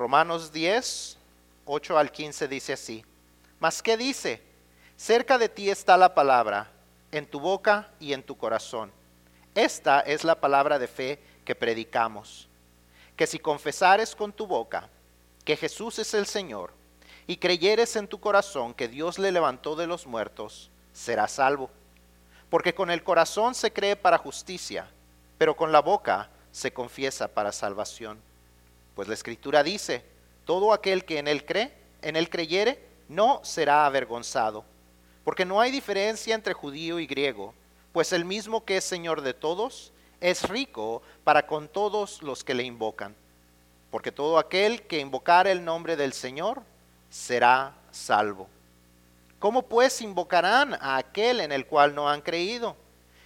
Romanos 10, 8 al 15 dice así. Mas ¿qué dice? Cerca de ti está la palabra, en tu boca y en tu corazón. Esta es la palabra de fe que predicamos. Que si confesares con tu boca que Jesús es el Señor y creyeres en tu corazón que Dios le levantó de los muertos, serás salvo. Porque con el corazón se cree para justicia, pero con la boca se confiesa para salvación. Pues la escritura dice, todo aquel que en él cree, en él creyere, no será avergonzado. Porque no hay diferencia entre judío y griego, pues el mismo que es Señor de todos, es rico para con todos los que le invocan. Porque todo aquel que invocara el nombre del Señor será salvo. ¿Cómo pues invocarán a aquel en el cual no han creído?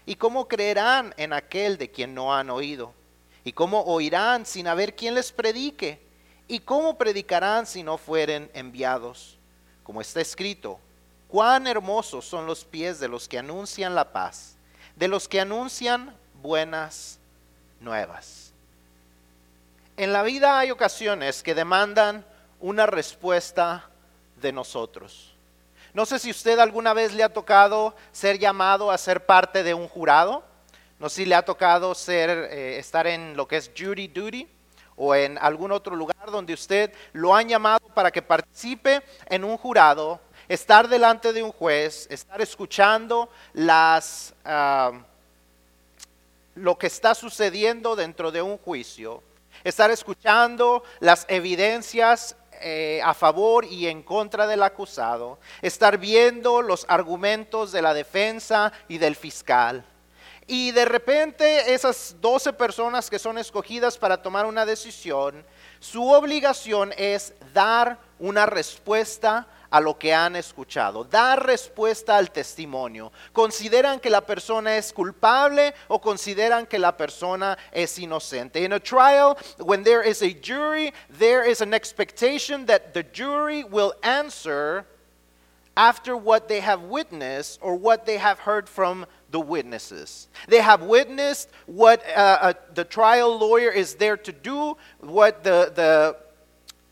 ¿Y cómo creerán en aquel de quien no han oído? ¿Y cómo oirán sin haber quien les predique? ¿Y cómo predicarán si no fueren enviados? Como está escrito, cuán hermosos son los pies de los que anuncian la paz, de los que anuncian buenas nuevas. En la vida hay ocasiones que demandan una respuesta de nosotros. No sé si usted alguna vez le ha tocado ser llamado a ser parte de un jurado. No sé si le ha tocado ser, eh, estar en lo que es jury duty o en algún otro lugar donde usted lo han llamado para que participe en un jurado, estar delante de un juez, estar escuchando las, ah, lo que está sucediendo dentro de un juicio, estar escuchando las evidencias eh, a favor y en contra del acusado, estar viendo los argumentos de la defensa y del fiscal. Y de repente esas 12 personas que son escogidas para tomar una decisión, su obligación es dar una respuesta a lo que han escuchado, dar respuesta al testimonio. ¿Consideran que la persona es culpable o consideran que la persona es inocente? In a trial, when there is a jury, there is an expectation that the jury will answer after what they have witnessed or what they have heard from the witnesses. They have witnessed what uh, uh, the trial lawyer is there to do, what the, the,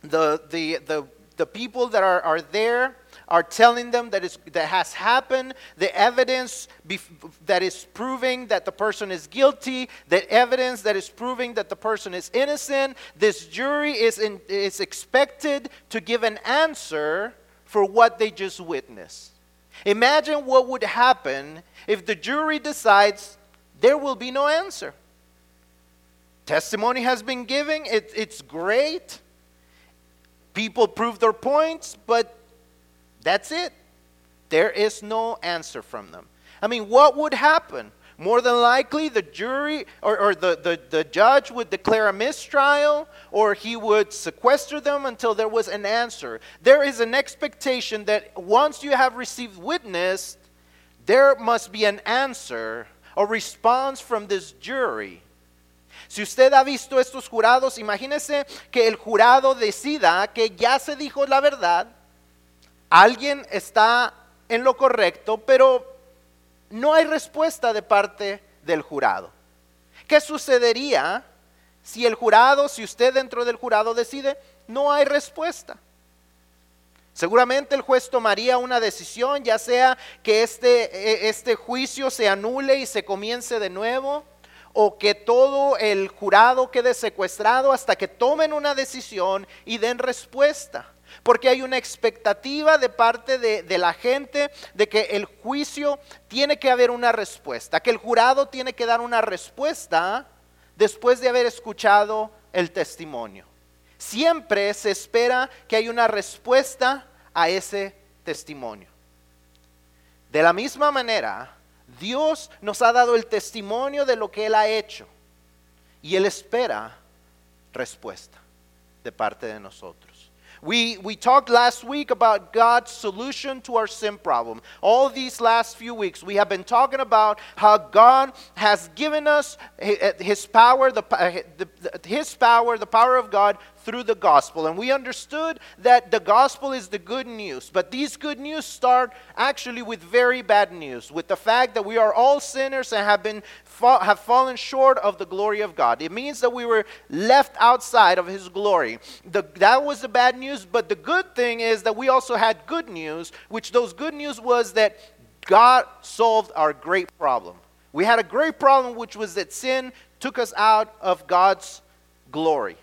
the, the, the the people that are, are there are telling them that, is, that has happened, the evidence that is proving that the person is guilty, the evidence that is proving that the person is innocent. This jury is, in, is expected to give an answer for what they just witnessed. Imagine what would happen if the jury decides there will be no answer. Testimony has been given, it, it's great. People prove their points, but that's it. There is no answer from them. I mean, what would happen? More than likely, the jury or, or the, the, the judge would declare a mistrial or he would sequester them until there was an answer. There is an expectation that once you have received witness, there must be an answer, a response from this jury. Si usted ha visto estos jurados, imagínese que el jurado decida que ya se dijo la verdad, alguien está en lo correcto, pero no hay respuesta de parte del jurado. ¿Qué sucedería si el jurado, si usted dentro del jurado decide, no hay respuesta? Seguramente el juez tomaría una decisión, ya sea que este, e, este juicio se anule y se comience de nuevo, o que todo el jurado quede secuestrado hasta que tomen una decisión y den respuesta. Porque hay una expectativa de parte de, la gente de que el juicio tiene que haber una respuesta, que el jurado tiene que dar una respuesta después de haber escuchado el testimonio. Siempre se espera que hay una respuesta a ese testimonio. De la misma manera, Dios nos ha dado el testimonio de lo que Él ha hecho y Él espera respuesta de parte de nosotros. We, we talked last week about God's solution to our sin problem. All these last few weeks, we have been talking about how God has given us uh, His power, uh, the, the, His power, the power of God through the gospel, and we understood that the gospel is the good news. But these good news start actually with very bad news, with the fact that we are all sinners and have been have fallen short of the glory of God. It means that we were left outside of His glory. The, that was the bad news, but the good thing is that we also had good news, which those good news was that God solved our great problem. We had a great problem, which was that sin took us out of God's glory.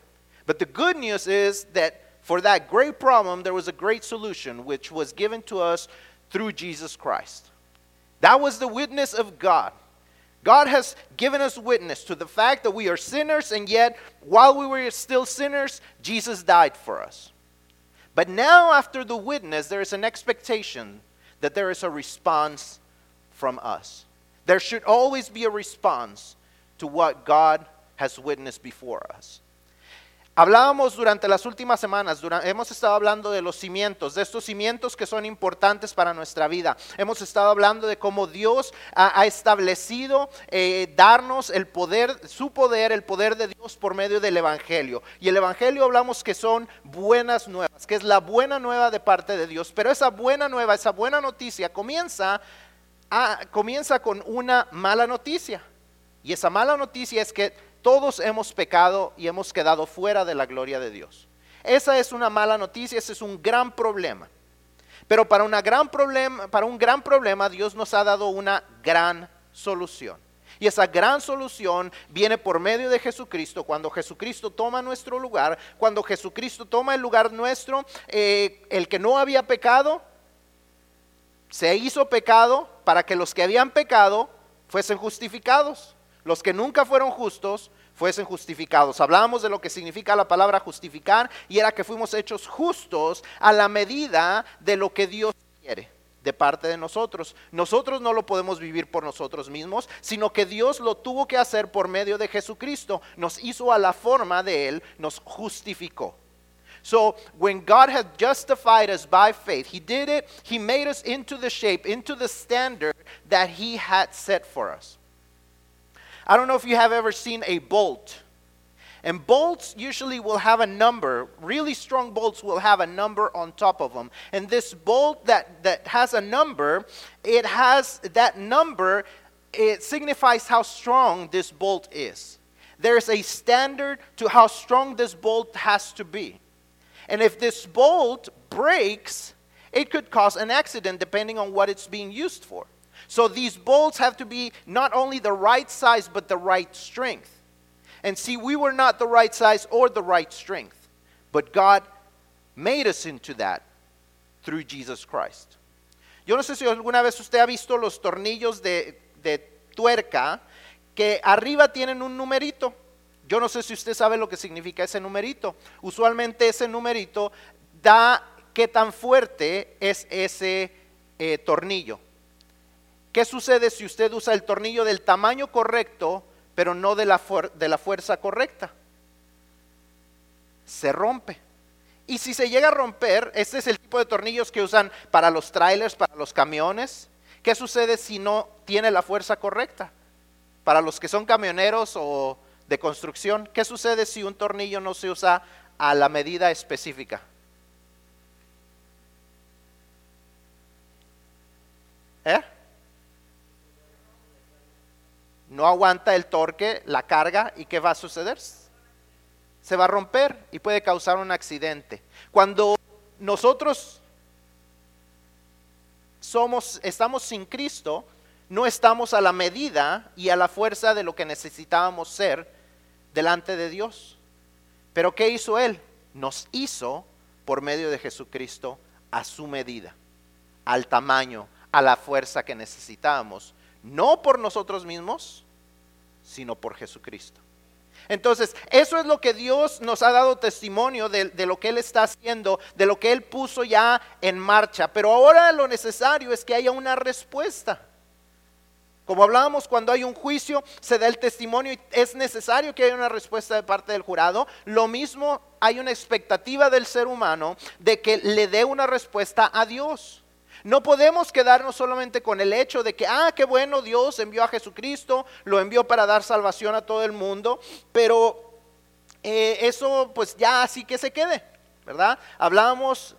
But the good news is that for that great problem, there was a great solution, which was given to us through Jesus Christ. That was the witness of God. God has given us witness to the fact that we are sinners, and yet, while we were still sinners, Jesus died for us. But now, after the witness, there is an expectation that there is a response from us. There should always be a response to what God has witnessed before us. Hablábamos durante las últimas semanas, hemos estado hablando de los cimientos, de estos cimientos que son importantes para nuestra vida. Hemos estado hablando de cómo Dios ha, establecido eh, darnos el poder, su poder, el poder de Dios por medio del Evangelio. Y el Evangelio hablamos que son buenas nuevas, que es la buena nueva de parte de Dios. Pero esa buena nueva, esa buena noticia comienza, comienza con una mala noticia. Y esa mala noticia es que todos hemos pecado y hemos quedado fuera de la gloria de Dios. Esa es una mala noticia, ese es un gran problema. Pero para, una gran problema, para un gran problema Dios nos ha dado una gran solución. Y esa gran solución viene por medio de Jesucristo, cuando Jesucristo toma nuestro lugar, cuando Jesucristo toma el lugar nuestro, eh, el que no había pecado, se hizo pecado para que los que habían pecado fuesen justificados los que nunca fueron justos fuesen justificados. Hablábamos de lo que significa la palabra justificar y era que fuimos hechos justos a la medida de lo que Dios quiere de parte de nosotros. Nosotros no lo podemos vivir por nosotros mismos, sino que Dios lo tuvo que hacer por medio de Jesucristo. Nos hizo a la forma de Él, nos justificó. So when God had justified us by faith, He did it, He made us into the shape, into the standard that He had set for us. I don't know if you have ever seen a bolt. And bolts usually will have a number. Really strong bolts will have a number on top of them. And this bolt that, that has a number, it has that number, it signifies how strong this bolt is. There's a standard to how strong this bolt has to be. And if this bolt breaks, it could cause an accident depending on what it's being used for. So these bolts have to be not only the right size, but the right strength. And see, we were not the right size or the right strength, but God made us into that through Jesus Christ. Yo no sé si alguna vez usted ha visto los tornillos de, de tuerca que arriba tienen un numerito. Yo no sé si usted sabe lo que significa ese numerito. Usualmente ese numerito da qué tan fuerte es ese eh, tornillo. ¿Qué sucede si usted usa el tornillo del tamaño correcto, pero no de la, fuerza correcta? Se rompe. Y si se llega a romper, este es el tipo de tornillos que usan para los trailers, para los camiones. ¿Qué sucede si no tiene la fuerza correcta? Para los que son camioneros o de construcción, ¿qué sucede si un tornillo no se usa a la medida específica? ¿Eh? No aguanta el torque, la carga, ¿y qué va a suceder? Se va a romper y puede causar un accidente. Cuando nosotros somos, estamos sin Cristo, no estamos a la medida y a la fuerza de lo que necesitábamos ser delante de Dios. Pero ¿qué hizo Él? Nos hizo por medio de Jesucristo a su medida, al tamaño, a la fuerza que necesitábamos no por nosotros mismos, sino por Jesucristo. Entonces, eso es lo que Dios nos ha dado testimonio de, lo que Él está haciendo, de lo que Él puso ya en marcha. Pero ahora lo necesario es que haya una respuesta. Como hablábamos, cuando hay un juicio, se da el testimonio y es necesario que haya una respuesta de parte del jurado. Lo mismo hay una expectativa del ser humano de que le dé una respuesta a Dios. No podemos quedarnos solamente con el hecho de que, ah, qué bueno, Dios envió a Jesucristo, lo envió para dar salvación a todo el mundo, pero eh, eso pues ya así que se quede, ¿verdad? Hablábamos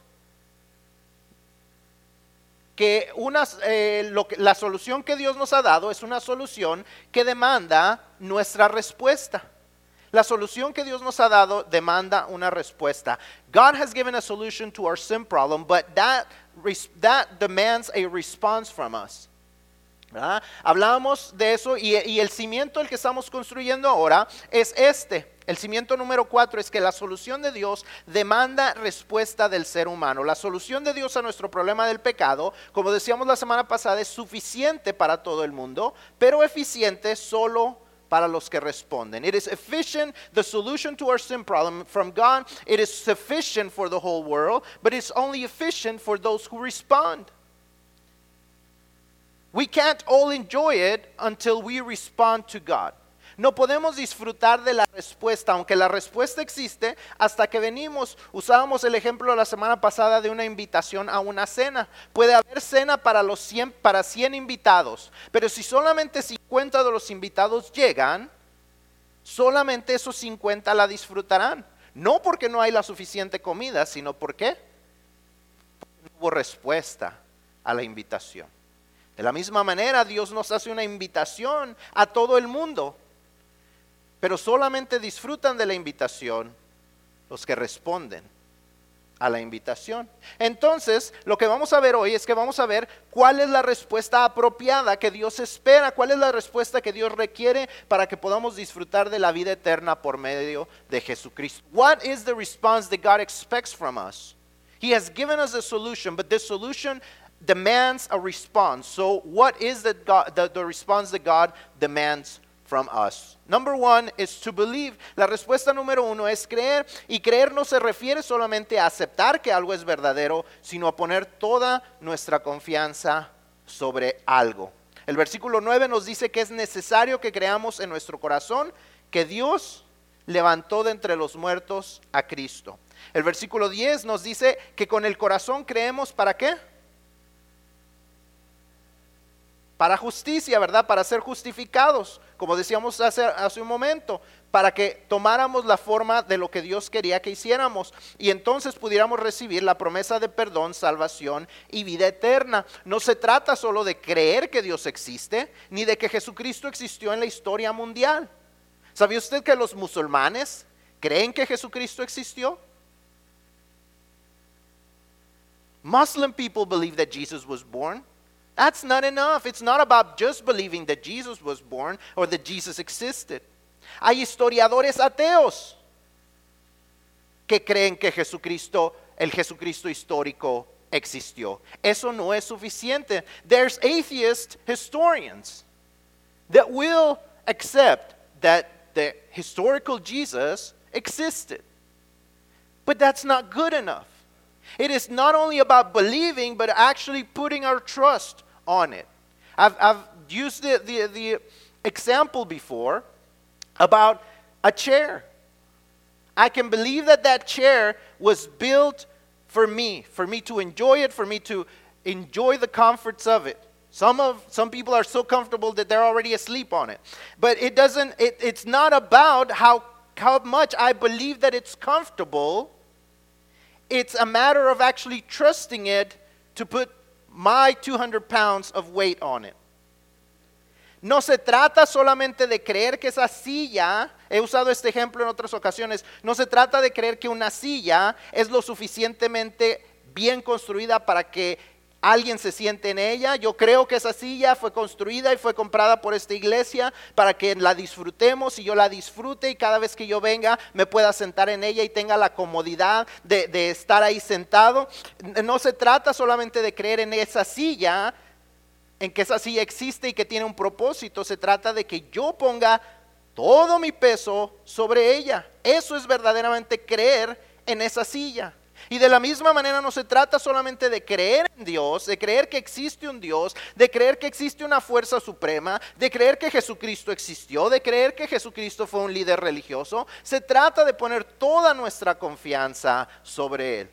que una, eh, lo que, la solución que Dios nos ha dado es una solución que demanda nuestra respuesta. La solución que Dios nos ha dado demanda una respuesta. God has given a solution to our sin problem, but that, that demands a response from us. Hablábamos de eso y, y, el cimiento el que estamos construyendo ahora es este. El cimiento número cuatro es que la solución de Dios demanda respuesta del ser humano. La solución de Dios a nuestro problema del pecado, como decíamos la semana pasada, es suficiente para todo el mundo, pero eficiente solo para los que responden. It is efficient, the solution to our sin problem from God, it is sufficient for the whole world, but it's only efficient for those who respond. We can't all enjoy it until we respond to God. No podemos disfrutar de la respuesta, aunque la respuesta existe, hasta que venimos. Usábamos el ejemplo la semana pasada de una invitación a una cena. Puede haber cena para, los 100, para 100 invitados, pero si solamente 50 de los invitados llegan, solamente esos 50 la disfrutarán. No porque no hay la suficiente comida, sino porque no hubo respuesta a la invitación. De la misma manera, Dios nos hace una invitación a todo el mundo, pero solamente disfrutan de la invitación los que responden a la invitación. Entonces, lo que vamos a ver hoy es que vamos a ver cuál es la respuesta apropiada que Dios espera, cuál es la respuesta que Dios requiere para que podamos disfrutar de la vida eterna por medio de Jesucristo. What is the response that God expects from us? He has given us a solution, but this solution demands a response. So, what is the, God, the, response that God demands from us? Number one is to believe. La respuesta número uno es creer. Y creer no se refiere solamente a aceptar que algo es verdadero, sino a poner toda nuestra confianza sobre algo. El versículo 9 nos dice que es necesario que creamos en nuestro corazón que Dios levantó de entre los muertos a Cristo. El versículo 10 nos dice que con el corazón creemos para qué? Para justicia, ¿verdad? Para ser justificados, como decíamos hace, un momento, para que tomáramos la forma de lo que Dios quería que hiciéramos y entonces pudiéramos recibir la promesa de perdón, salvación y vida eterna. No se trata solo de creer que Dios existe, ni de que Jesucristo existió en la historia mundial. ¿Sabía usted que los musulmanes creen que Jesucristo existió? Muslim people believe that Jesus was born. That's not enough. It's not about just believing that Jesus was born or that Jesus existed. Hay historiadores ateos que creen que Jesucristo, el Jesucristo histórico, existió. Eso no es suficiente. There's atheist historians that will accept that the historical Jesus existed. But that's not good enough. It is not only about believing, but actually putting our trust on it. I've, I've used the, the, the example before about a chair. I can believe that that chair was built for me, for me to enjoy it, for me to enjoy the comforts of it. Some of some people are so comfortable that they're already asleep on it. But it doesn't it, it's not about how how much I believe that it's comfortable it's a matter of actually trusting it to put my 200 pounds of weight on it. No se trata solamente de creer que esa silla, he usado este ejemplo en otras ocasiones, no se trata de creer que una silla es lo suficientemente bien construida para que alguien se siente en ella. Yo creo que esa silla fue construida y fue comprada por esta iglesia para que la disfrutemos y yo la disfrute y cada vez que yo venga me pueda sentar en ella y tenga la comodidad de, estar ahí sentado. No se trata solamente de creer en esa silla, en que esa silla existe y que tiene un propósito. Se trata de que yo ponga todo mi peso sobre ella. Eso es verdaderamente creer en esa silla. Y de la misma manera no se trata solamente de creer en Dios, de creer que existe un Dios, de creer que existe una fuerza suprema, de creer que Jesucristo existió, de creer que Jesucristo fue un líder religioso. Se trata de poner toda nuestra confianza sobre Él.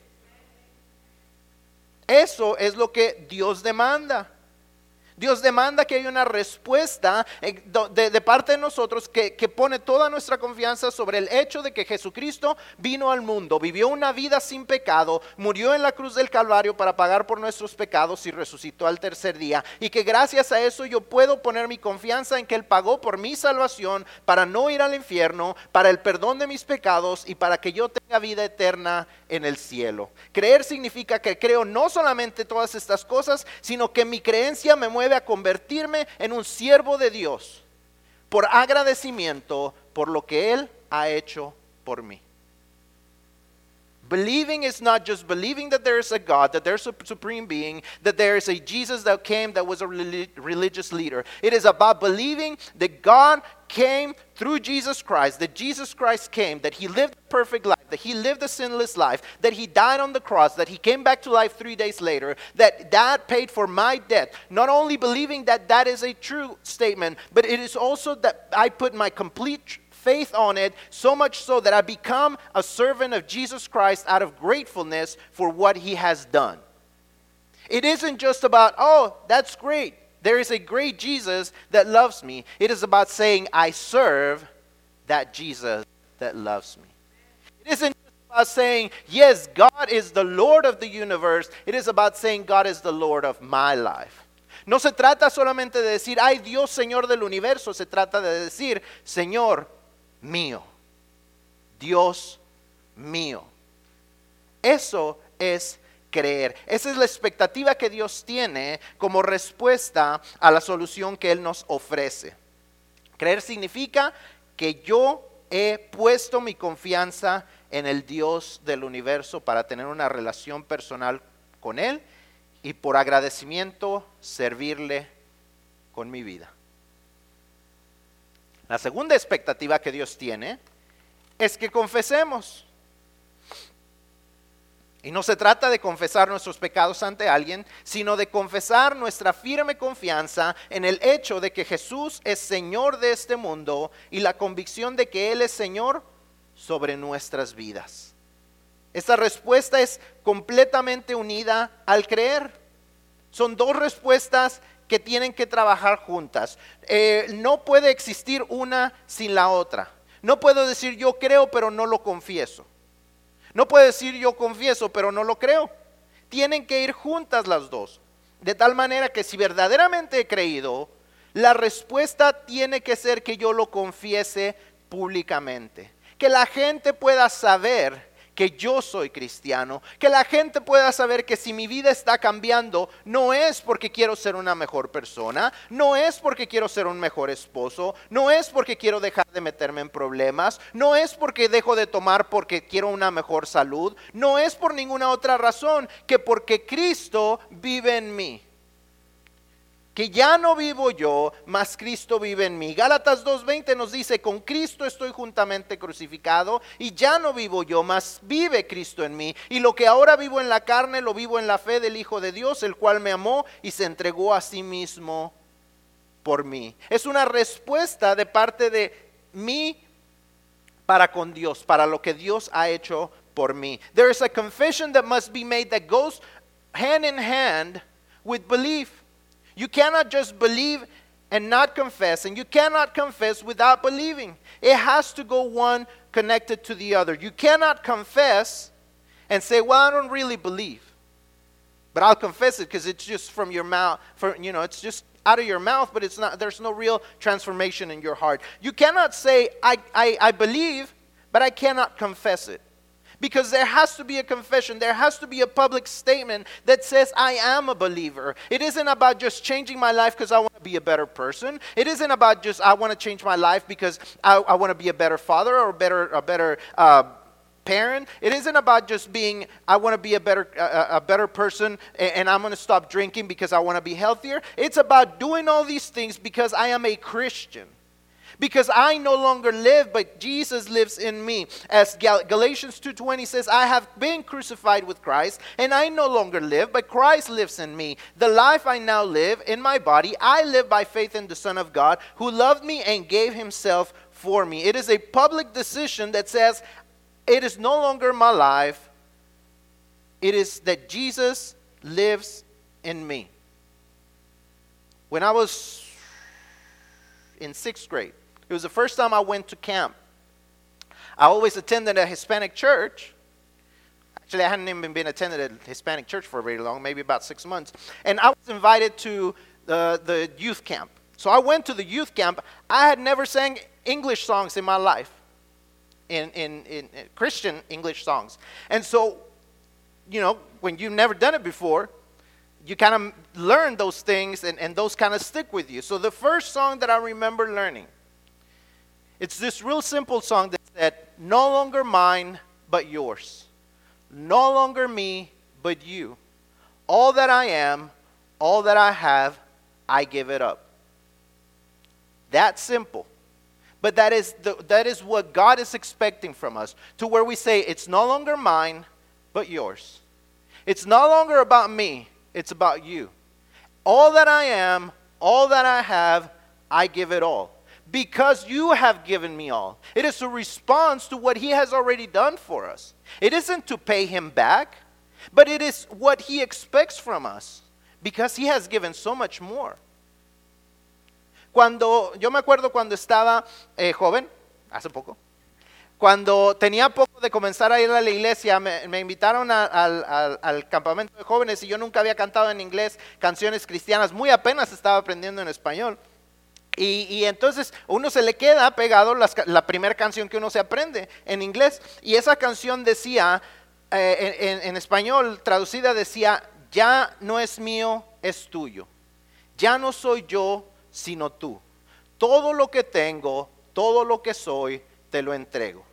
Eso es lo que Dios demanda. Dios demanda que haya una respuesta eh, de parte de nosotros que, que pone toda nuestra confianza sobre el hecho de que Jesucristo vino al mundo, vivió una vida sin pecado, murió en la cruz del Calvario para pagar por nuestros pecados y resucitó al tercer día. Y que gracias a eso yo puedo poner mi confianza en que Él pagó por mi salvación para no ir al infierno, para el perdón de mis pecados y para que yo tenga vida eterna en el cielo. Creer significa que creo no solamente todas estas cosas, sino que mi creencia me mueve a convertirme en un siervo de Dios por agradecimiento por lo que Él ha hecho por mí. Believing is not just believing that there is a God, that there's a supreme being, that there is a Jesus that came that was a reli- religious leader. It is about believing that God came through Jesus Christ, that Jesus Christ came, that he lived a perfect life, that he lived a sinless life, that he died on the cross, that he came back to life three days later, that that paid for my debt. Not only believing that that is a true statement, but it is also that I put my complete faith on it, so much so that I become a servant of Jesus Christ out of gratefulness for what he has done. It isn't just about, oh, that's great. There is a great Jesus that loves me. It is about saying, I serve that Jesus that loves me. It isn't about saying, yes, God is the Lord of the universe. It is about saying, God is the Lord of my life. No se trata solamente de decir, ay Dios Señor del universo, se trata de decir, Señor mío, Dios mío. Eso es creer. Esa es la expectativa que Dios tiene como respuesta a la solución que Él nos ofrece. Creer significa que yo he puesto mi confianza en el Dios del universo para tener una relación personal con Él y por agradecimiento servirle con mi vida. La segunda expectativa que Dios tiene es que confesemos. Y no se trata de confesar nuestros pecados ante alguien, sino de confesar nuestra firme confianza en el hecho de que Jesús es Señor de este mundo y la convicción de que Él es Señor sobre nuestras vidas. Esta respuesta es completamente unida al creer. Son dos respuestas que tienen que trabajar juntas. Eh, no puede existir una sin la otra. No puedo decir yo creo pero no lo confieso. No puedo decir yo confieso pero no lo creo. Tienen que ir juntas las dos. De tal manera que si verdaderamente he creído, la respuesta tiene que ser que yo lo confiese públicamente. Que la gente pueda saber que yo soy cristiano, que la gente pueda saber que si mi vida está cambiando, no es porque quiero ser una mejor persona, no es porque quiero ser un mejor esposo, no es porque quiero dejar de meterme en problemas, no es porque dejo de tomar porque quiero una mejor salud, no es por ninguna otra razón que porque Cristo vive en mí que ya no vivo yo, mas Cristo vive en mí. Gálatas 2.20 nos dice, con Cristo estoy juntamente crucificado y ya no vivo yo, mas vive Cristo en mí. Y lo que ahora vivo en la carne, lo vivo en la fe del Hijo de Dios, el cual me amó y se entregó a sí mismo por mí. Es una respuesta de parte de mí para con Dios, para lo que Dios ha hecho por mí. There is a confession that must be made that goes hand in hand with belief. You cannot just believe and not confess, and you cannot confess without believing. It has to go one connected to the other. You cannot confess and say, "Well, I don't really believe." But I'll confess it because it's just from your mouth, for, you know, it's just out of your mouth, but it's not there's no real transformation in your heart. You cannot say, I, I, I believe, but I cannot confess it. Because there has to be a confession, there has to be a public statement that says, I am a believer. It isn't about just changing my life because I want to be a better person. It isn't about just, I want to change my life because I, I want to be a better father or a better, a better uh, parent. It isn't about just being, I want to be a better, a, a better person and, and I'm going to stop drinking because I want to be healthier. It's about doing all these things because I am a Christian because I no longer live but Jesus lives in me. As Gal- Galatians 2:20 says, I have been crucified with Christ and I no longer live but Christ lives in me. The life I now live in my body, I live by faith in the Son of God who loved me and gave himself for me. It is a public decision that says it is no longer my life. It is that Jesus lives in me. when I was in sixth grade. It was the first time I went to camp. I always attended a Hispanic church. Actually, I hadn't even been attended a Hispanic church for very long, maybe about six months. And I was invited to the, the youth camp. So I went to the youth camp. I had never sang English songs in my life, in, in, in Christian English songs. And so, you know, when you've never done it before, you kind of learn those things and, and those kind of stick with you. So the first song that I remember learning, it's this real simple song that said, No longer mine, but yours. No longer me, but you. All that I am, all that I have, I give it up. That simple. But that is, the, that is what God is expecting from us, to where we say, It's no longer mine, but yours. It's no longer about me, it's about you. All that I am, all that I have, I give it all. Because you have given me all. It is a response to what He has already done for us. It isn't to pay Him back, but it is what He expects from us. Because He has given so much more. Cuando, yo me acuerdo cuando estaba eh, joven, hace poco, cuando tenía poco de comenzar a ir a la iglesia, me, me invitaron a- al, al- al campamento de jóvenes y yo nunca había cantado en inglés canciones cristianas, muy apenas estaba aprendiendo en español. Y, y entonces uno se le queda pegado la primera canción que uno se aprende en inglés. Y esa canción decía, eh, en, español traducida decía, ya no es mío, es tuyo. Ya no soy yo, sino tú. Todo lo que tengo, todo lo que soy, te lo entrego.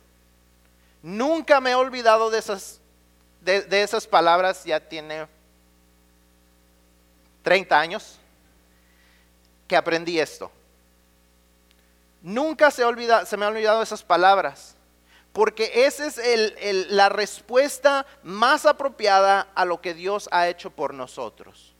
Nunca me he olvidado de esas, de esas palabras, ya tiene 30 años que aprendí esto. Nunca se, olvida, se me han olvidado esas palabras, porque esa es el- la respuesta más apropiada a lo que Dios ha hecho por nosotros.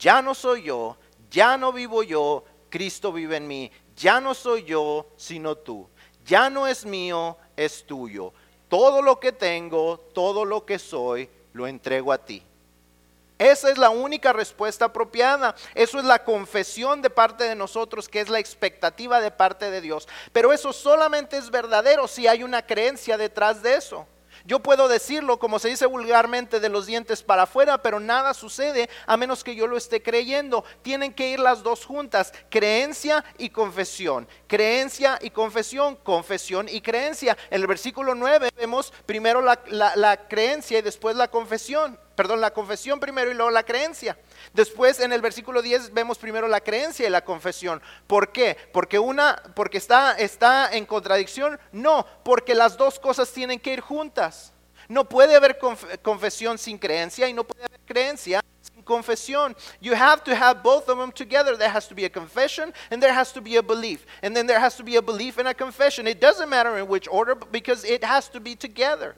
Ya no soy yo, ya no vivo yo, Cristo vive en mí. Ya no soy yo, sino tú. Ya no es mío, es tuyo. Todo lo que tengo, todo lo que soy, lo entrego a ti. Esa es la única respuesta apropiada. Eso es la confesión de parte de nosotros, que es la expectativa de parte de Dios. Pero eso solamente es verdadero si hay una creencia detrás de eso. Yo puedo decirlo, como se dice vulgarmente, de los dientes para afuera, pero nada sucede a menos que yo lo esté creyendo. Tienen que ir las dos juntas, creencia y confesión. Creencia y confesión, confesión y creencia. En el versículo 9 vemos primero la, la- la creencia y después la confesión. Perdón, la confesión primero y luego la creencia. Después en el versículo 10 vemos primero la creencia y la confesión. ¿Por qué? Porque una porque está está en contradicción? No, porque las dos cosas tienen que ir juntas. No puede haber conf- confesión sin creencia y no puede haber creencia sin confesión. You have to have both of them together. There has to be a confession and there has to be a belief. And then there has to be a belief and a confession. It doesn't matter in which order because it has to be together.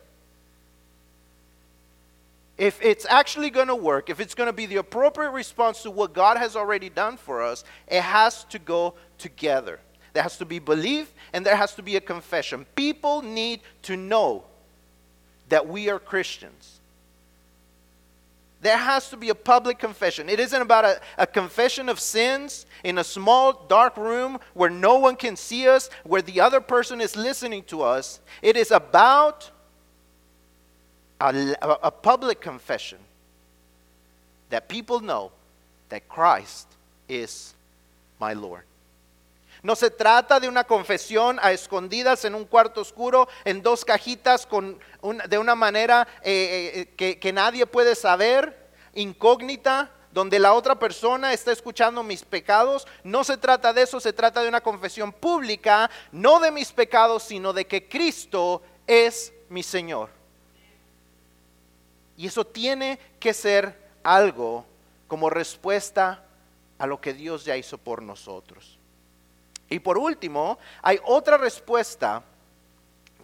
If it's actually going to work, if it's going to be the appropriate response to what God has already done for us, it has to go together. There has to be belief and there has to be a confession. People need to know that we are Christians. There has to be a public confession. It isn't about a, a confession of sins in a small, dark room where no one can see us, where the other person is listening to us. It is about a, public confession that people know that Christ is my Lord. No se trata de una confesión a escondidas en un cuarto oscuro, en dos cajitas, con de una manera eh, eh, que nadie puede saber, incógnita, donde la otra persona está escuchando mis pecados. No se trata de eso, se trata de una confesión pública, no de mis pecados, sino de que Cristo es mi Señor. Y eso tiene que ser algo como respuesta a lo que Dios ya hizo por nosotros. Y por último, hay otra respuesta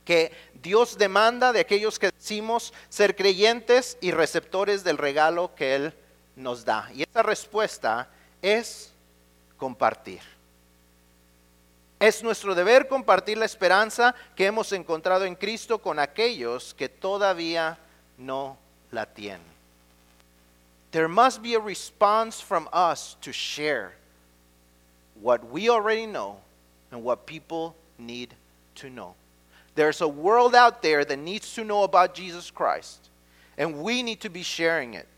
que Dios demanda de aquellos que decimos ser creyentes y receptores del regalo que Él nos da. Y esa respuesta es compartir. Es nuestro deber compartir la esperanza que hemos encontrado en Cristo con aquellos que todavía no la. There must be a response from us to share what we already know and what people need to know. There's a world out there that needs to know about Jesus Christ, and we need to be sharing it.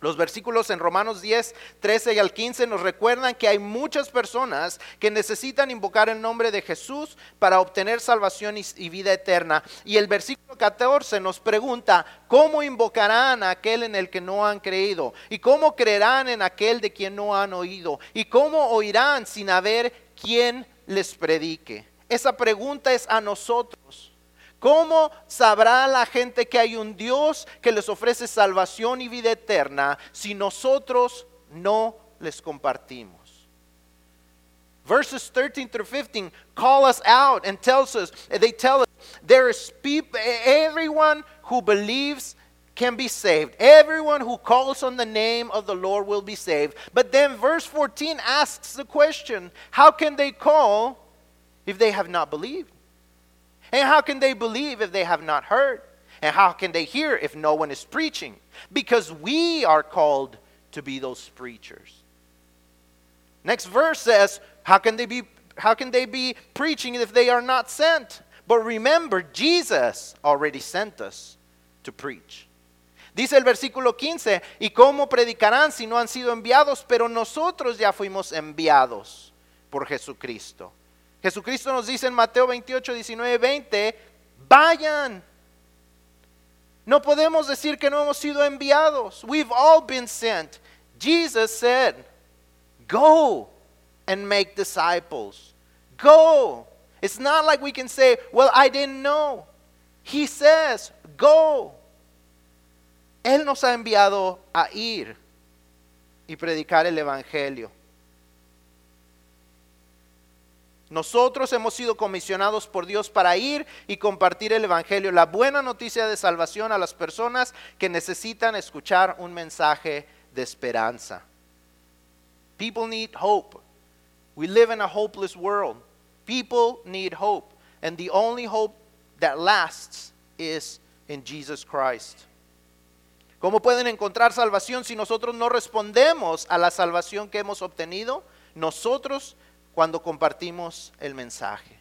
Los versículos en Romanos 10, 13 y al 15 nos recuerdan que hay muchas personas que necesitan invocar el nombre de Jesús para obtener salvación y, vida eterna. Y el versículo 14 nos pregunta, ¿cómo invocarán a aquel en el que no han creído? ¿Y cómo creerán en aquel de quien no han oído? ¿Y cómo oirán sin haber quien les predique? Esa pregunta es a nosotros. ¿Cómo sabrá la gente que hay un Dios que les ofrece salvación y vida eterna si nosotros no les compartimos? Verses 13 through 15 call us out and tells us, they tell us, there is people, everyone who believes can be saved. Everyone who calls on the name of the Lord will be saved. But then verse 14 asks the question, how can they call if they have not believed? And how can they believe if they have not heard? And how can they hear if no one is preaching? Because we are called to be those preachers. Next verse says, how can they be how can they be preaching if they are not sent? But remember, Jesus already sent us to preach. Dice el versículo 15, ¿y cómo predicarán si no han sido enviados? Pero nosotros ya fuimos enviados por Jesucristo. Jesucristo nos dice en Mateo 28, 19, 20, vayan. No podemos decir que no hemos sido enviados. We've all been sent. Jesus said, go and make disciples. Go. It's not like we can say, well, I didn't know. He says, go. Él nos ha enviado a ir y predicar el Evangelio. Nosotros hemos sido comisionados por Dios para ir y compartir el Evangelio, la buena noticia de salvación a las personas que necesitan escuchar un mensaje de esperanza. People need hope. We live in a hopeless world. People need hope. And the only hope that lasts is in Jesus Christ. ¿Cómo pueden encontrar salvación si nosotros no respondemos a la salvación que hemos obtenido? Nosotros cuando compartimos el mensaje.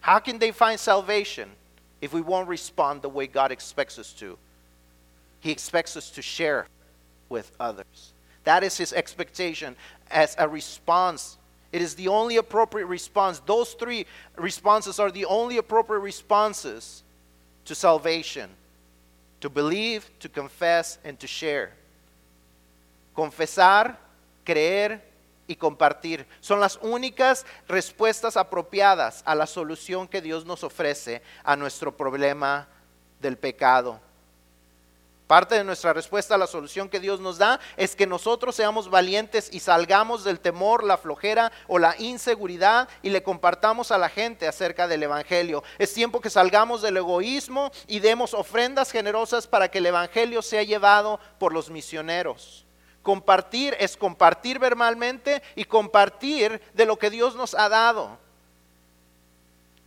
How can they find salvation if we won't respond the way God expects us to? He expects us to share with others. That is his expectation as a response. It is the only appropriate response. Those three responses are the only appropriate responses to salvation to believe, to confess, and to share. Confesar, creer, y compartir. Son las únicas respuestas apropiadas a la solución que Dios nos ofrece a nuestro problema del pecado. Parte de nuestra respuesta a la solución que Dios nos da es que nosotros seamos valientes y salgamos del temor, la flojera o la inseguridad y le compartamos a la gente acerca del Evangelio. Es tiempo que salgamos del egoísmo y demos ofrendas generosas para que el Evangelio sea llevado por los misioneros. Compartir es compartir verbalmente y compartir de lo que Dios nos ha dado.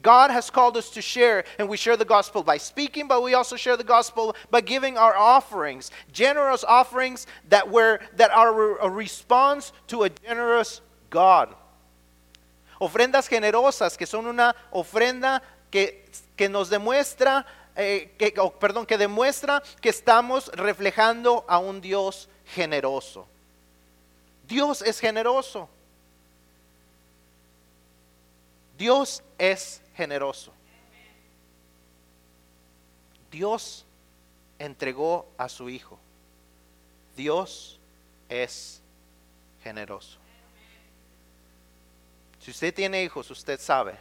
God has called us to share, and we share the gospel by speaking, but we also share the gospel by giving our offerings, generous offerings that were that are a response to a generous God. Ofrendas generosas que son una ofrenda que, que nos demuestra, eh, que, perdón, que demuestra que estamos reflejando a un Dios generoso. Dios es generoso. Dios es generoso. Dios entregó a su Hijo. Dios es generoso. Si usted tiene hijos, usted sabe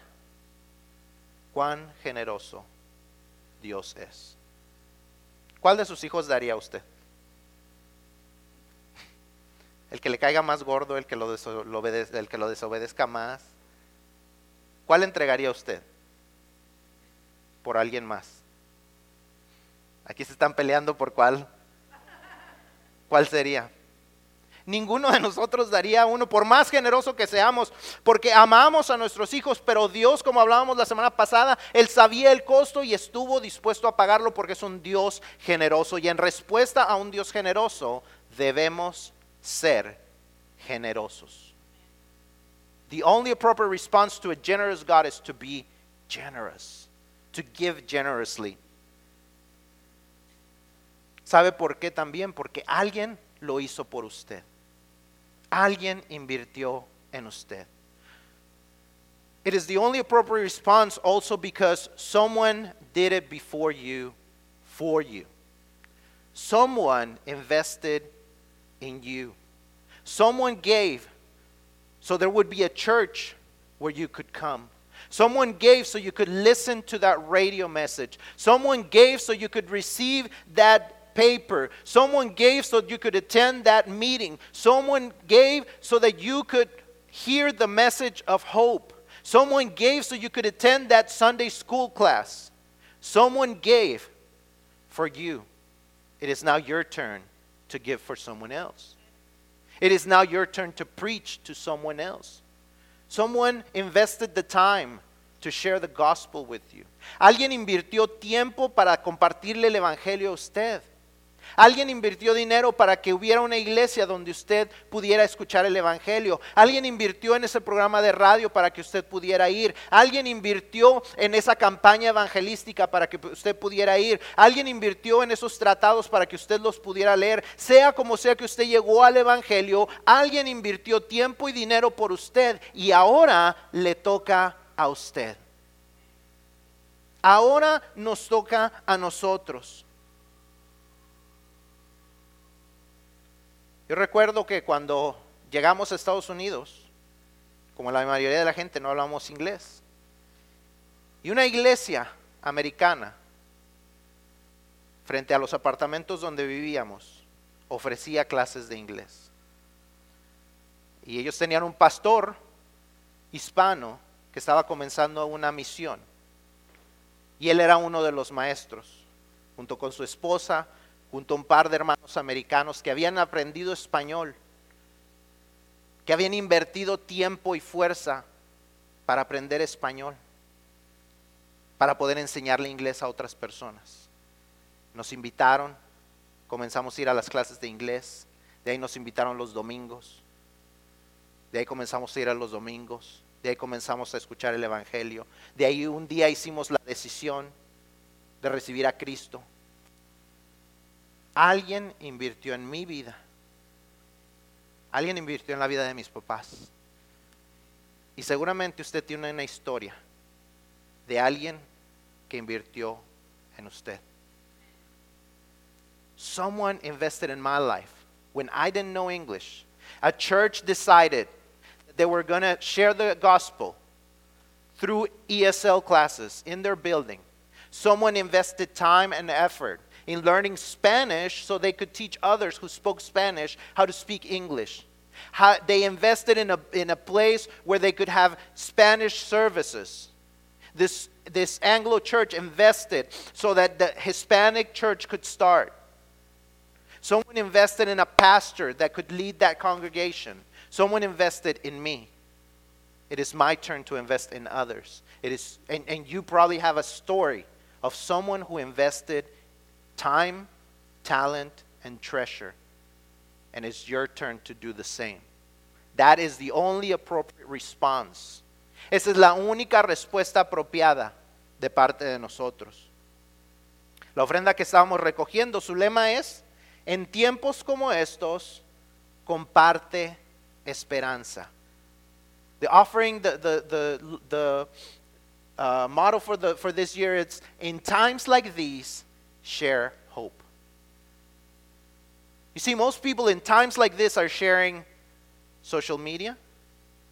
cuán generoso Dios es. ¿Cuál de sus hijos daría a usted? El que le caiga más gordo, el que lo, el que lo desobedezca más. ¿Cuál entregaría usted? Por alguien más. Aquí se están peleando por cuál. ¿Cuál sería? Ninguno de nosotros daría uno, por más generoso que seamos, porque amamos a nuestros hijos, pero Dios, como hablábamos la semana pasada, Él sabía el costo y estuvo dispuesto a pagarlo porque es un Dios generoso. Y en respuesta a un Dios generoso, debemos ser generosos. The only appropriate response to a generous God is to be generous, to give generously. ¿Sabe por qué también? Porque alguien lo hizo por usted. Alguien invirtió en usted. It is the only appropriate response also because someone did it before you, for you. Someone invested in you. Someone gave so there would be a church where you could come. Someone gave so you could listen to that radio message. Someone gave so you could receive that paper. Someone gave so you could attend that meeting. Someone gave so that you could hear the message of hope. Someone gave so you could attend that Sunday school class. Someone gave for you. It is now your turn to give for someone else. It is now your turn to preach to someone else. Someone invested the time to share the gospel with you. Alguien invirtió tiempo para compartirle el evangelio a usted. Alguien invirtió dinero para que hubiera una iglesia donde usted pudiera escuchar el Evangelio. Alguien invirtió en ese programa de radio para que usted pudiera ir. Alguien invirtió en esa campaña evangelística para que usted pudiera ir. Alguien invirtió en esos tratados para que usted los pudiera leer. Sea como sea que usted llegó al Evangelio, alguien invirtió tiempo y dinero por usted y ahora le toca a usted. Ahora nos toca a nosotros. Yo recuerdo que cuando llegamos a Estados Unidos, como la mayoría de la gente no hablamos inglés, y una iglesia americana, frente a los apartamentos donde vivíamos, ofrecía clases de inglés. Y ellos tenían un pastor hispano que estaba comenzando una misión. Y él era uno de los maestros, junto con su esposa junto a un par de hermanos americanos que habían aprendido español, que habían invertido tiempo y fuerza para aprender español, para poder enseñarle inglés a otras personas. Nos invitaron, comenzamos a ir a las clases de inglés, de ahí nos invitaron los domingos, de ahí comenzamos a ir a los domingos, de ahí comenzamos a escuchar el Evangelio, de ahí un día hicimos la decisión de recibir a Cristo Alguien invirtió en mi vida. Alguien invirtió en la vida de mis papás. Y seguramente usted tiene una historia de alguien que invirtió en usted. Someone invested in my life when I didn't know English. A church decided that they were going to share the gospel through ESL classes in their building. Someone invested time and effort in learning Spanish so they could teach others who spoke Spanish how to speak English. How, they invested in a, in a place where they could have Spanish services. This, this Anglo church invested so that the Hispanic church could start. Someone invested in a pastor that could lead that congregation. Someone invested in me. It is my turn to invest in others. It is, and, and you probably have a story of someone who invested time, talent, and treasure. And it's your turn to do the same. That is the only appropriate response. Esa es la única respuesta apropiada de parte de nosotros. La ofrenda que estábamos recogiendo, su lema es, en tiempos como estos, comparte esperanza. The offering, the, the, the, the uh, motto for, the, for this year, it's in times like these, share hope. You see, most people in times like this are sharing social media.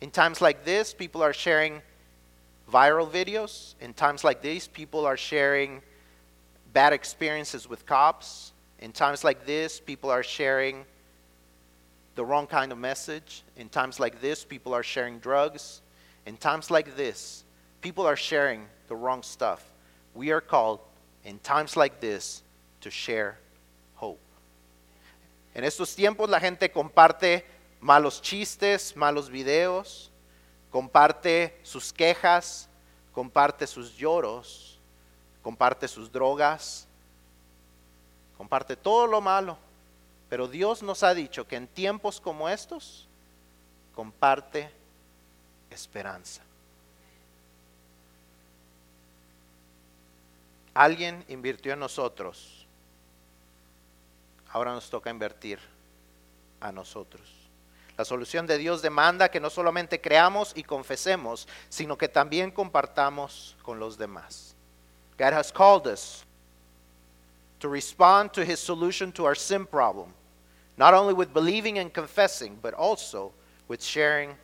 In times like this, people are sharing viral videos. In times like these, people are sharing bad experiences with cops. In times like this, people are sharing the wrong kind of message. In times like this, people are sharing drugs. In times like this, people are sharing the wrong stuff. We are called in times like this to share hope. En estos tiempos la gente comparte malos chistes, malos videos, comparte sus quejas, comparte sus lloros, comparte sus drogas, comparte todo lo malo. Pero Dios nos ha dicho que en tiempos como estos, comparte esperanza. Alguien invirtió en nosotros. Ahora nos toca invertir a nosotros. La solución de Dios demanda que no solamente creamos y confesemos, sino que también compartamos con los demás. God has called us to respond to his solution to our sin problem, not only with believing and confessing, but also with sharing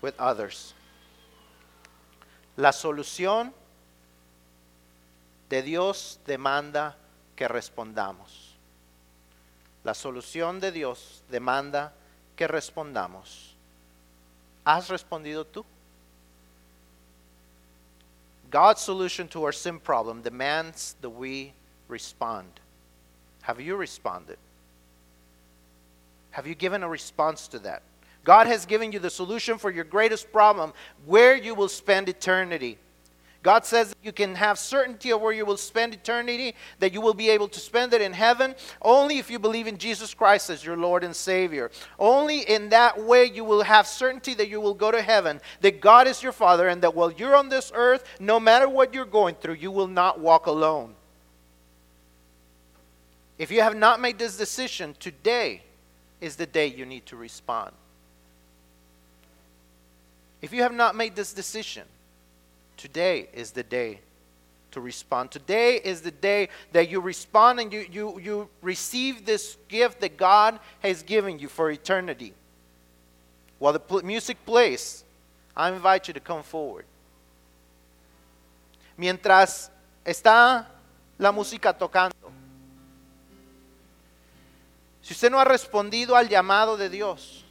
with others. La solución de Dios demanda que respondamos. La solución de Dios demanda que respondamos. ¿Has respondido tú? God's solution to our sin problem demands that we respond. Have you responded? Have you given a response to that? God has given you the solution for your greatest problem, where you will spend eternity. God says you can have certainty of where you will spend eternity, that you will be able to spend it in heaven only if you believe in Jesus Christ as your Lord and Savior. Only in that way you will have certainty that you will go to heaven, that God is your Father, and that while you're on this earth, no matter what you're going through, you will not walk alone. If you have not made this decision, today is the day you need to respond. If you have not made this decision, today is the day to respond. Today is the day that you respond and you, you, you receive this gift that God has given you for eternity. While the pl- music plays, I invite you to come forward. Mientras está la música tocando, si usted no ha respondido al llamado de Dios,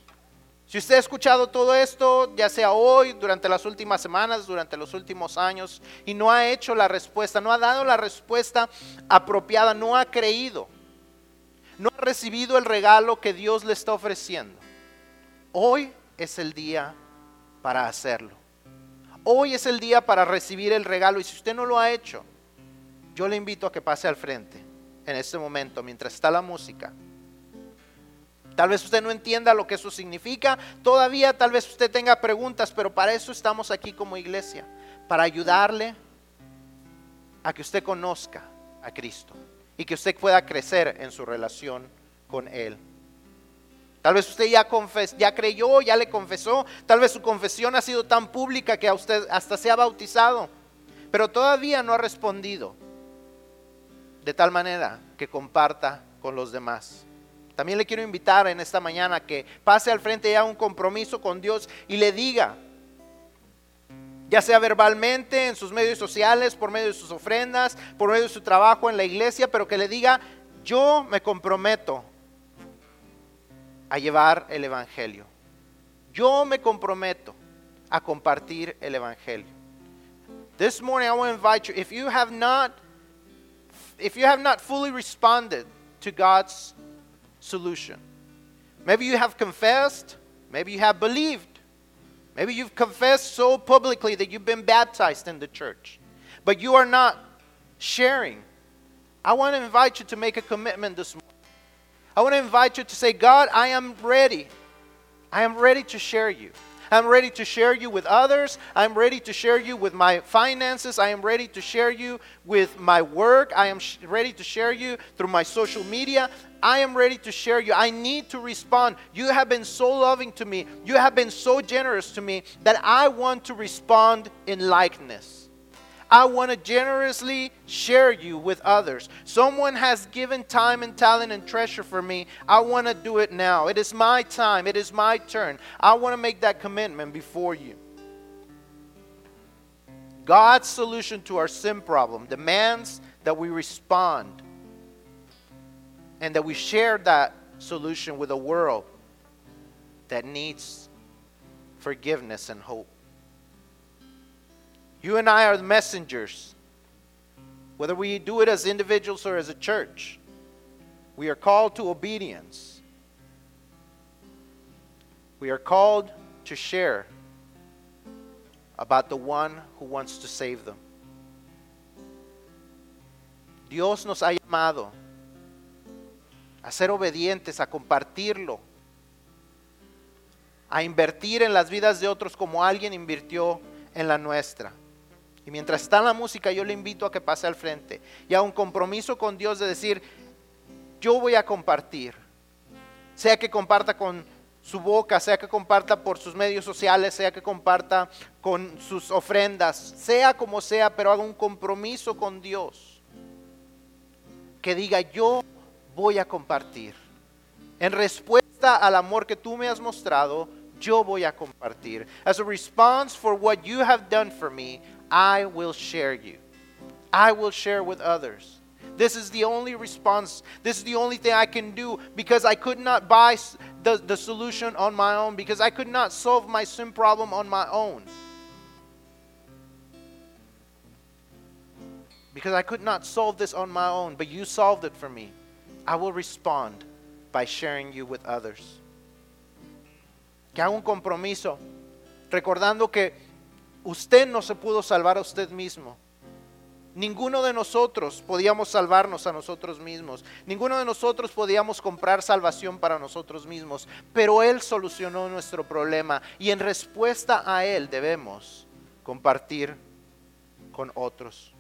si usted ha escuchado todo esto, ya sea hoy, durante las últimas semanas, durante los últimos años, y no ha hecho la respuesta, no ha dado la respuesta apropiada, no ha creído, no ha recibido el regalo que Dios le está ofreciendo, hoy es el día para hacerlo. Hoy es el día para recibir el regalo y si usted no lo ha hecho, yo le invito a que pase al frente en este momento mientras está la música. Tal vez usted no entienda lo que eso significa. Todavía tal vez usted tenga preguntas, pero para eso estamos aquí como iglesia, para ayudarle a que usted conozca a Cristo y que usted pueda crecer en su relación con Él. Tal vez usted ya, creyó, ya le confesó, tal vez su confesión ha sido tan pública que a usted hasta se ha bautizado, pero todavía no ha respondido de tal manera que comparta con los demás. También le quiero invitar en esta mañana que pase al frente ya un compromiso con Dios y le diga, ya sea verbalmente, en sus medios sociales, por medio de sus ofrendas, por medio de su trabajo en la iglesia, pero que le diga, yo me comprometo a llevar el Evangelio. Yo me comprometo a compartir el Evangelio. This morning I want to invite you, if you have not, if you have not fully responded to God's solution. Maybe you have confessed, maybe you have believed. Maybe you've confessed so publicly that you've been baptized in the church, but you are not sharing. I want to invite you to make a commitment this morning. I want to invite you to say, God, I am ready. I am ready to share you. I'm ready to share you with others. I'm ready to share you with my finances. I am ready to share you with my work. I am sh- ready to share you through my social media. I am ready to share you. I need to respond. You have been so loving to me. You have been so generous to me that I want to respond in likeness. I want to generously share you with others. Someone has given time and talent and treasure for me. I want to do it now. It is my time. It is my turn. I want to make that commitment before you. God's solution to our sin problem demands that we respond and that we share that solution with a world that needs forgiveness and hope. You and I are the messengers. Whether we do it as individuals or as a church, we are called to obedience. We are called to share about the one who wants to save them. Dios nos ha llamado a ser obedientes, a compartirlo, a invertir en las vidas de otros como alguien invirtió en la nuestra. Y mientras está la música, yo le invito a que pase al frente y a un compromiso con Dios de decir, yo voy a compartir, sea que comparta con su boca, sea que comparta por sus medios sociales, sea que comparta con sus ofrendas, sea como sea, pero haga un compromiso con Dios. Que diga, yo voy a compartir. En respuesta al amor que tú me has mostrado, yo voy a compartir. As a response for what you have done for me, I will share you. I will share with others. This is the only response. This is the only thing I can do because I could not buy the, the solution on my own, because I could not solve my sin problem on my own. Because I could not solve this on my own, but you solved it for me. I will respond by sharing you with others. Que haga un compromiso, recordando que usted no se pudo salvar a usted mismo. Ninguno de nosotros podíamos salvarnos a nosotros mismos. Ninguno de nosotros podíamos comprar salvación para nosotros mismos. Pero Él solucionó nuestro problema y en respuesta a Él debemos compartir con otros.